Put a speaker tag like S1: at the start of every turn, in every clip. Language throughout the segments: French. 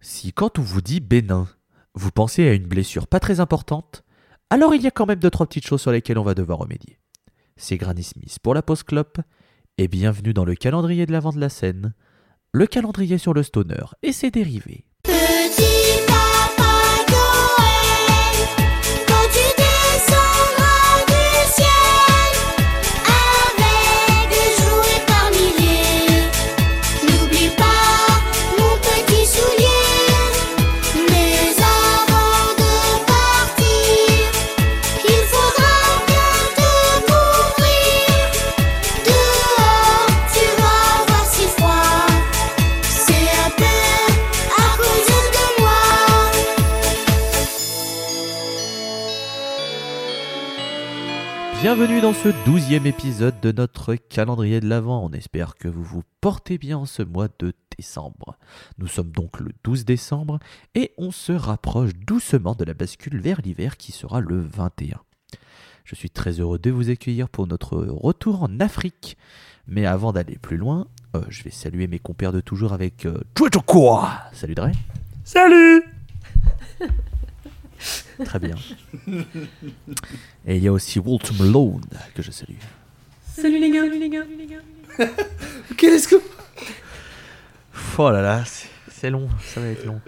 S1: Si quand on vous dit Bénin, vous pensez à une blessure pas très importante, alors il y a quand même deux trois petites choses sur lesquelles on va devoir remédier. C'est Granny Smith pour la post clope et bienvenue dans le calendrier de l'avant de la scène, le calendrier sur le stoner et ses dérivés. Bienvenue dans ce douzième épisode de notre calendrier de l'Avent. On espère que vous vous portez bien en ce mois de décembre. Nous sommes donc le 12 décembre et on se rapproche doucement de la bascule vers l'hiver qui sera le 21. Je suis très heureux de vous accueillir pour notre retour en Afrique. Mais avant d'aller plus loin, euh, je vais saluer mes compères de toujours avec euh, Salut Dre.
S2: Salut
S1: Très bien. Et il y a aussi Walt Malone que je salue.
S2: Salut les gars, salut les gars, salut les gars.
S3: Qu'est-ce que.
S1: Oh là là, c'est- long, ça va être long.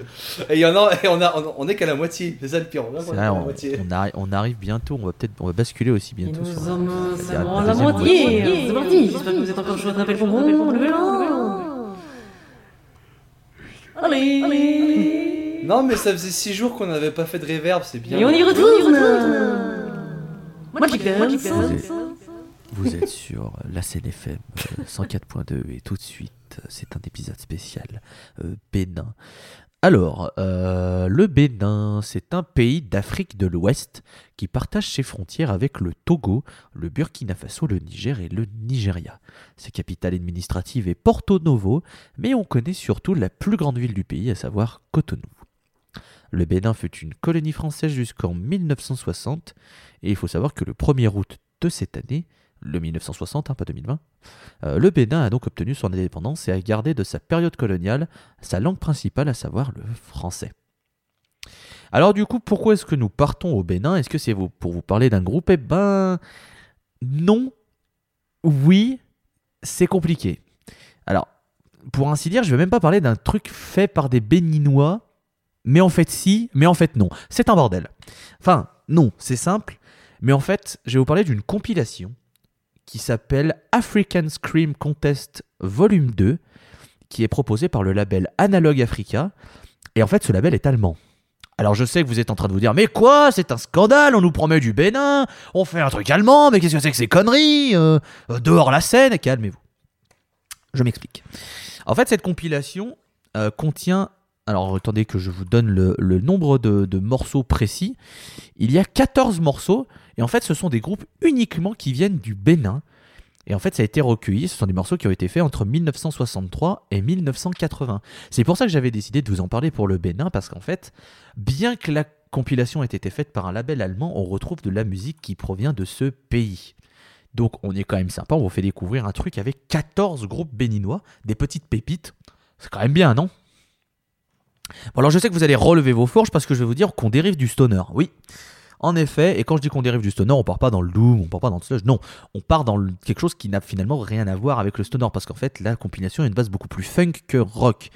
S3: Et il y en a, et on, a, on, on est qu'à la moitié, c'est ça le pire. On, est
S1: C'est
S3: qu'à
S1: vrai,
S3: la
S1: on,
S3: moitié.
S1: on arri- on arrive bientôt, on va peut-être on va basculer aussi bientôt.
S2: nous
S1: sur-
S2: sommes
S1: c'est la
S2: à la moitié. C'est parti. J'espère que vous êtes encore chaud. Rappel pour bon. Le vélo. Allez, allez.
S3: Non, mais ça faisait 6 jours qu'on n'avait pas fait de reverb, c'est bien.
S2: Et on y retourne. Magic.
S1: Vous êtes sur la scène FM euh, 104.2 et tout de suite, euh, c'est un épisode spécial euh, Bénin. Alors, euh, le Bénin, c'est un pays d'Afrique de l'Ouest qui partage ses frontières avec le Togo, le Burkina Faso, le Niger et le Nigeria. Sa capitale administrative est Porto Novo, mais on connaît surtout la plus grande ville du pays, à savoir Cotonou. Le Bénin fut une colonie française jusqu'en 1960, et il faut savoir que le 1er août de cette année, le 1960, hein, pas 2020, euh, le Bénin a donc obtenu son indépendance et a gardé de sa période coloniale sa langue principale, à savoir le français. Alors du coup, pourquoi est-ce que nous partons au Bénin? Est-ce que c'est pour vous parler d'un groupe? Eh ben, non, oui, c'est compliqué. Alors, pour ainsi dire, je vais même pas parler d'un truc fait par des Béninois, mais en fait si, mais en fait non. C'est un bordel. Enfin, non, c'est simple, mais en fait, je vais vous parler d'une compilation qui s'appelle African Scream Contest Volume 2, qui est proposée par le label Analog Africa. Et en fait, ce label est allemand. Alors je sais que vous êtes en train de vous dire, mais quoi, c'est un scandale, on nous promet du Bénin, on fait un truc allemand, mais qu'est-ce que c'est que ces conneries? Euh, euh, Dehors la scène, calmez-vous. Je m'explique. En fait, cette compilation euh, contient, alors attendez que je vous donne le, nombre de, de morceaux précis, il y a 14 morceaux, et en fait ce sont des groupes uniquement qui viennent du Bénin, et en fait, ça a été recueilli. Ce sont des morceaux qui ont été faits entre 1963 et 1980. C'est pour ça que j'avais décidé de vous en parler pour le Bénin, parce qu'en fait, bien que la compilation ait été faite par un label allemand, on retrouve de la musique qui provient de ce pays. Donc, on est quand même sympa. On vous fait découvrir un truc avec 14 groupes béninois, des petites pépites. C'est quand même bien, non? Bon, alors je sais que vous allez relever vos fourches parce que je vais vous dire qu'on dérive du stoner. Oui. En effet, et quand je dis qu'on dérive du stoner, on part pas dans le doom, on part pas dans le sludge, non, on part dans quelque chose qui n'a finalement rien à voir avec le stoner, parce qu'en fait, la compilation a une base beaucoup plus funk que rock.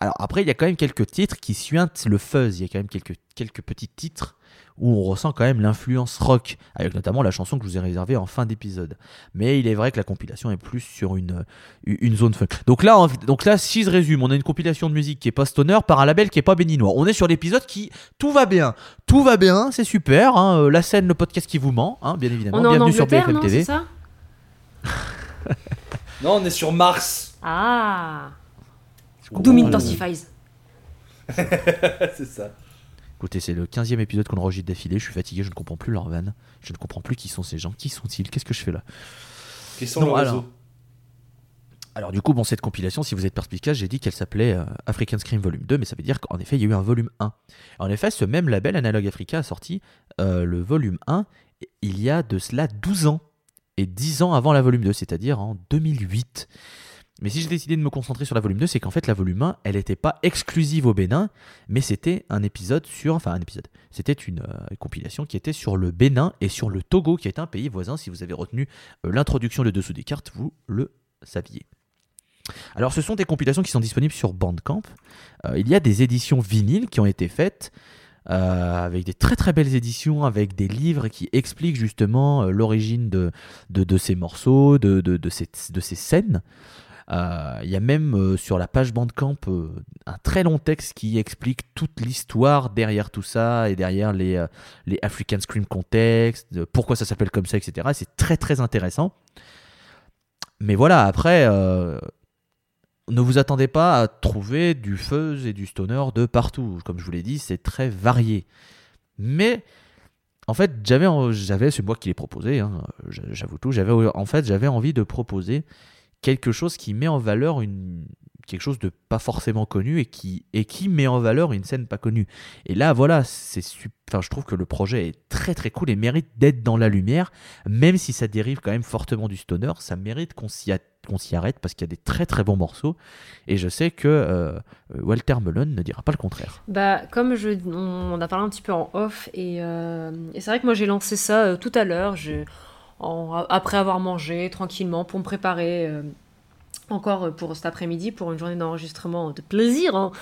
S1: Alors après, il y a quand même quelques titres qui suintent le fuzz, il y a quand même quelques, quelques petits titres où on ressent quand même l'influence rock, avec notamment la chanson que je vous ai réservée en fin d'épisode. Mais il est vrai que la compilation est plus sur une, une zone funk. Donc là, donc là, si je résume, on a une compilation de musique qui est pas stoner par un label qui est pas béninois. On est sur l'épisode qui tout va bien, tout va bien, c'est super. hein, euh, la scène, le podcast qui vous ment, hein, bien évidemment.
S2: On est en
S1: Bienvenue sur BFM
S2: non
S1: TV.
S2: C'est ça?
S3: Non, on est sur Mars.
S2: Ah. Doom intensifies.
S3: c'est ça.
S1: Écoutez, c'est le 15e épisode qu'on enregistre d'affilée. Je suis fatigué, je ne comprends plus leur vanne. Je ne comprends plus qui sont ces gens. Qui sont-ils? Qu'est-ce que je fais là?
S3: Qui sont
S1: Non,
S3: le
S1: alors.
S3: réseau?
S1: Alors du coup, bon, cette compilation, si vous êtes perspicace, j'ai dit qu'elle s'appelait euh, African Scream Volume 2, mais ça veut dire qu'en effet, il y a eu un volume 1. En effet, ce même label, Analog Africa, a sorti euh, le volume 1 il y a de cela 12 ans, et 10 ans avant la volume 2, c'est-à-dire en 2008. Mais si j'ai décidé de me concentrer sur la volume 2, c'est qu'en fait la volume 1, elle n'était pas exclusive au Bénin, mais c'était un épisode sur, enfin un épisode, c'était une euh, compilation qui était sur le Bénin et sur le Togo, qui est un pays voisin. Si vous avez retenu euh, l'introduction le dessous des cartes, vous le saviez. Alors ce sont des compilations qui sont disponibles sur Bandcamp. Euh, il y a des éditions vinyles qui ont été faites avec des très très belles éditions, avec des livres qui expliquent justement l'origine de, de, de ces morceaux, de, de, de ces, de ces scènes. Euh, Il y a même euh, sur la page Bandcamp euh, un très long texte qui explique toute l'histoire derrière tout ça et derrière les, les African Scream Context, pourquoi ça s'appelle comme ça, etc. C'est très très intéressant. Mais voilà, après, ne vous attendez pas à trouver du fuzz et du stoner de partout. Comme je vous l'ai dit, c'est très varié. Mais en fait, j'avais, j'avais, c'est moi qui l'ai proposé, hein, j'avoue tout. J'avais, en fait, j'avais envie de proposer quelque chose qui met en valeur une quelque chose de pas forcément connu et qui et qui met en valeur une scène pas connue. Et là, voilà, c'est enfin, je trouve que le projet est très très cool et mérite d'être dans la lumière, même si ça dérive quand même fortement du stoner. Ça mérite qu'on s'y arrête parce qu'il y a des très très bons morceaux. Et je sais que euh, Walter Melon ne dira pas le contraire.
S2: Bah, comme je, on, on a parlé un petit peu en off, et, euh, et c'est vrai que moi j'ai lancé ça euh, tout à l'heure, je- après avoir mangé tranquillement pour me préparer euh, encore pour cet après-midi, pour une journée d'enregistrement de plaisir. hein.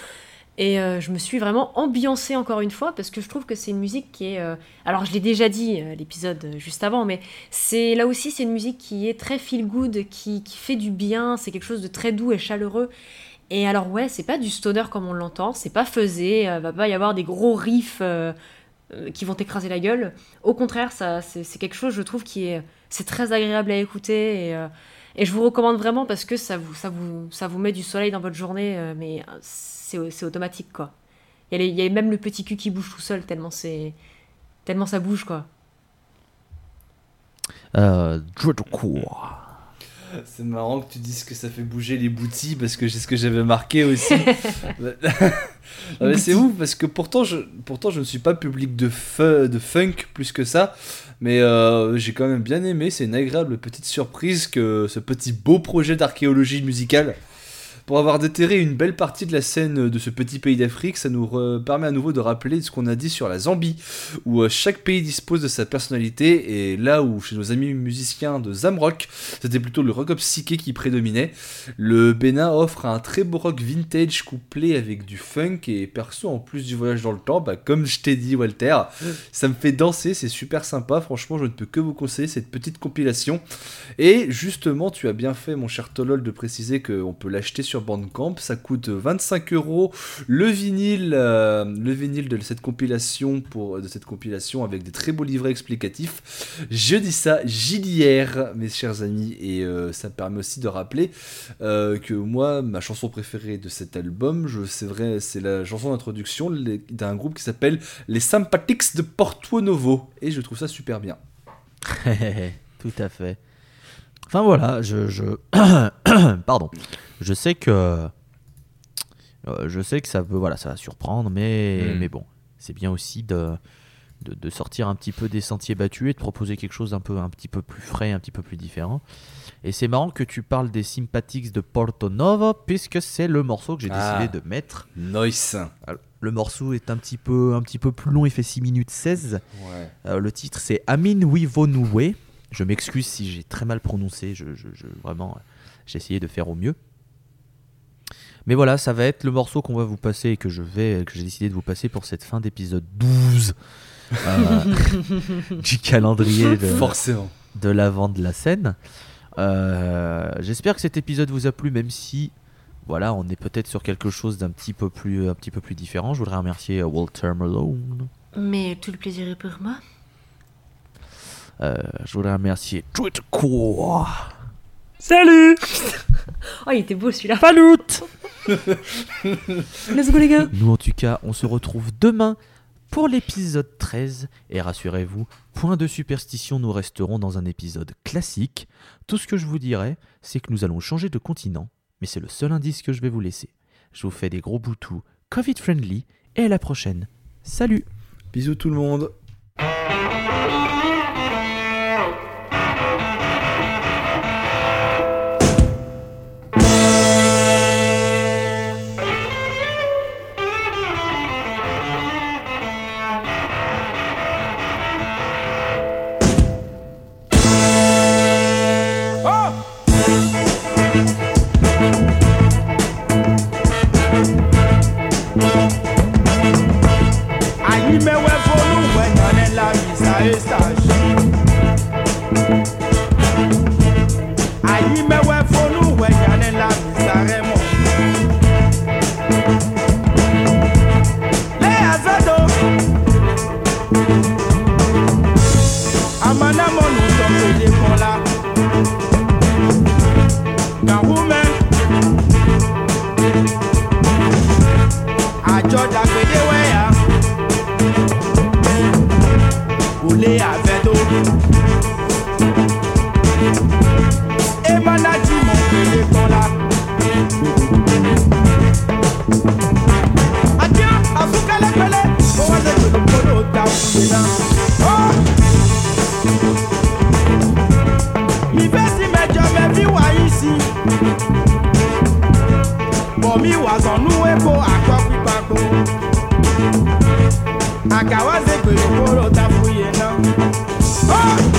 S2: Et euh, je me suis vraiment ambiancée encore une fois parce que je trouve que c'est une musique qui est. euh, alors je l'ai déjà dit l'épisode juste avant, mais c'est là aussi c'est une musique qui est très feel good, qui, qui fait du bien, c'est quelque chose de très doux et chaleureux. Et alors ouais, c'est pas du stoner comme on l'entend, c'est pas faisé, va pas y avoir des gros riffs euh, qui vont t'écraser la gueule. Au contraire, ça c'est quelque chose je trouve qui est c'est très agréable à écouter et, euh, et je vous recommande vraiment parce que ça vous ça vous ça vous met du soleil dans votre journée, euh, mais c'est automatique quoi. Il y, a même le petit cul qui bouge tout seul tellement c'est tellement ça bouge quoi.
S1: Dreadcore.
S3: C'est marrant que tu dises que ça fait bouger les boutis parce que c'est ce que j'avais marqué aussi. C'est ouf parce que pourtant je, pourtant je ne suis pas public de, de funk plus que ça. Mais euh, j'ai quand même bien aimé. C'est une agréable petite surprise que ce petit beau projet d'archéologie musicale. Pour avoir déterré une belle partie de la scène de ce petit pays d'Afrique, ça nous permet à nouveau de rappeler ce qu'on a dit sur la Zambie, où euh, chaque pays dispose de sa personnalité, et là où chez nos amis musiciens de Zamrock, c'était plutôt le rock psyché qui prédominait, le Bénin offre un très beau rock vintage couplé avec du funk, et perso en plus du voyage dans le temps, bah, comme je t'ai dit Walter, ça me fait danser, c'est super sympa, franchement je ne peux que vous conseiller cette petite compilation. Et justement, tu as bien fait, mon cher Tolol, de préciser qu'on peut l'acheter sur Bandcamp. Ça coûte 25 euros le vinyle, euh, le vinyle de cette compilation pour de cette compilation avec des très beaux livrets explicatifs. Je dis ça JDR, mes chers amis, et euh, ça me permet aussi de rappeler euh, que moi, ma chanson préférée de cet album, je c'est vrai, c'est la chanson d'introduction d'un groupe qui s'appelle Les Sympathics de Porto Novo, et je trouve ça super bien.
S1: Tout à fait. Enfin voilà, je, je... pardon. Je sais que euh, je sais que ça peut voilà, ça va surprendre, mais
S3: Mm.
S1: mais bon, c'est bien aussi de, de de sortir un petit peu des sentiers battus et de proposer quelque chose un peu un petit peu plus frais, un petit peu plus différent. Et c'est marrant que tu parles des Sympathics de Porto Novo puisque c'est le morceau que j'ai
S3: Ah.
S1: décidé de mettre.
S3: Nice.
S1: Alors, Le morceau est un petit peu un petit peu plus long, il fait 6 minutes 16.
S3: Ouais.
S1: Euh, le titre c'est Amin Wivonoué. Je m'excuse si j'ai très mal prononcé. Je, je- je- vraiment, euh, j'ai essayé de faire au mieux. Mais voilà, ça va être le morceau qu'on va vous passer et que je vais, que j'ai décidé de vous passer pour cette fin d'épisode 12 euh, du calendrier de,
S3: Forcément.
S1: de l'avant de la scène. Euh, J'espère que cet épisode vous a plu, même si voilà, on est peut-être sur quelque chose d'un petit peu plus, un petit peu plus différent. Je voudrais remercier Walter Malone.
S2: Mais tout le plaisir est pour moi.
S1: Euh, je voudrais remercier Tweetcore.
S2: Salut Oh, il était beau celui-là.
S1: Salut
S2: Let's go les gars
S1: Nous en tout cas, on se retrouve demain pour l'épisode 13. Et rassurez-vous, point de superstition, nous resterons dans un épisode classique. Tout ce que je vous dirai, c'est que nous allons changer de continent, mais c'est le seul indice que je vais vous laisser. Je vous fais des gros boutous Covid-friendly et à la prochaine. Salut
S3: Bisous tout le monde.
S4: àkàwá ṣe pé òkúrò ta fúye náà.